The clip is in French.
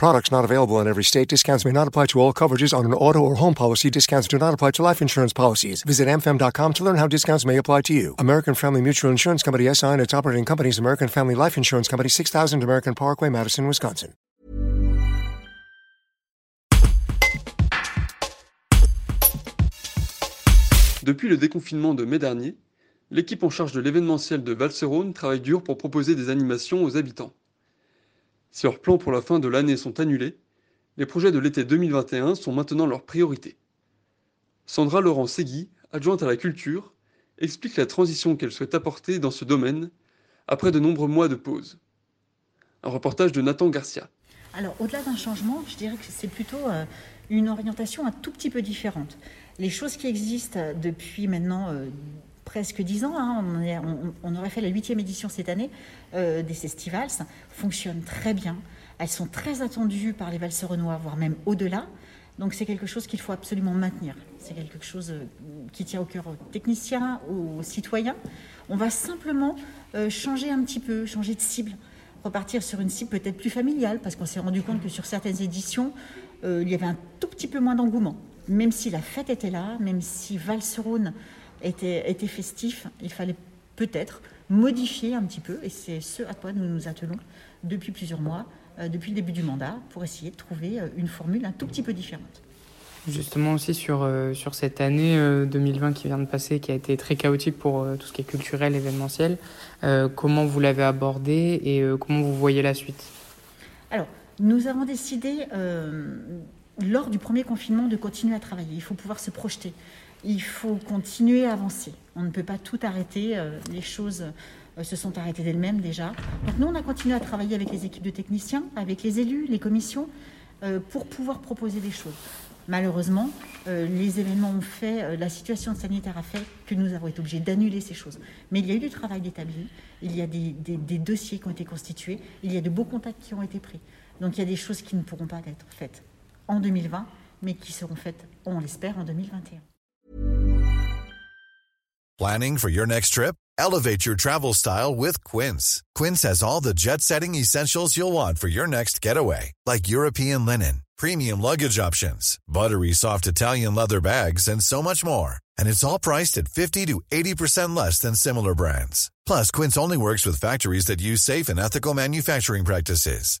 Products not available in every state. Discounts may not apply to all coverages on an auto or home policy. Discounts do not apply to life insurance policies. Visit amfam.com to learn how discounts may apply to you. American Family Mutual Insurance Company SI and its operating companies American Family Life Insurance Company 6000 American Parkway, Madison, Wisconsin. Depuis le déconfinement de mai dernier, l'équipe en charge de l'événementiel de Valserone travaille dur pour proposer des animations aux habitants. Si leurs plans pour la fin de l'année sont annulés, les projets de l'été 2021 sont maintenant leur priorité. Sandra Laurent Segui, adjointe à la culture, explique la transition qu'elle souhaite apporter dans ce domaine après de nombreux mois de pause. Un reportage de Nathan Garcia. Alors, au-delà d'un changement, je dirais que c'est plutôt euh, une orientation un tout petit peu différente. Les choses qui existent depuis maintenant euh, presque dix ans, hein, on, aurait fait la huitième édition cette année euh, des festivals, fonctionnent très bien. Elles sont très attendues par les valserenois, voire même au-delà. Donc c'est quelque chose qu'il faut absolument maintenir. C'est quelque chose qui tient au cœur aux techniciens, aux citoyens. On va simplement changer un petit peu, changer de cible repartir sur une cible peut-être plus familiale, parce qu'on s'est rendu compte que sur certaines éditions, euh, il y avait un tout petit peu moins d'engouement. Même si la fête était là, même si Valserone était, était festif, il fallait peut-être modifier un petit peu, et c'est ce à quoi nous nous attelons depuis plusieurs mois, euh, depuis le début du mandat, pour essayer de trouver euh, une formule un tout petit peu différente. Justement aussi sur, euh, sur cette année 2020 euh, qui vient de passer, qui a été très chaotique pour tout ce qui est culturel, événementiel, comment vous l'avez abordé et comment vous voyez la suite? Alors, nous avons décidé, lors du premier confinement, de continuer à travailler. Il faut pouvoir se projeter. Il faut continuer à avancer. On ne peut pas tout arrêter. les choses se sont arrêtées d'elles-mêmes déjà. Donc nous, on a continué à travailler avec les équipes de techniciens, avec les élus, les commissions, pour pouvoir proposer des choses. Malheureusement, euh, les événements ont fait, euh, la situation sanitaire a fait que nous avons été obligés d'annuler ces choses. Mais il y a eu du travail établi, il y a des, dossiers qui ont été constitués, il y a de beaux contacts qui ont été pris. Donc il y a des choses qui ne pourront pas être faites en 2020, mais qui seront faites, on l'espère, en 2021. Planning for your next trip? Elevate your travel style with Quince. Quince has all the jet-setting essentials you'll want for your next getaway, like European linen premium luggage options, buttery soft Italian leather bags, and so much more. And it's all priced at 50 to 80% less than similar brands. Plus, Quince only works with factories that use safe and ethical manufacturing practices.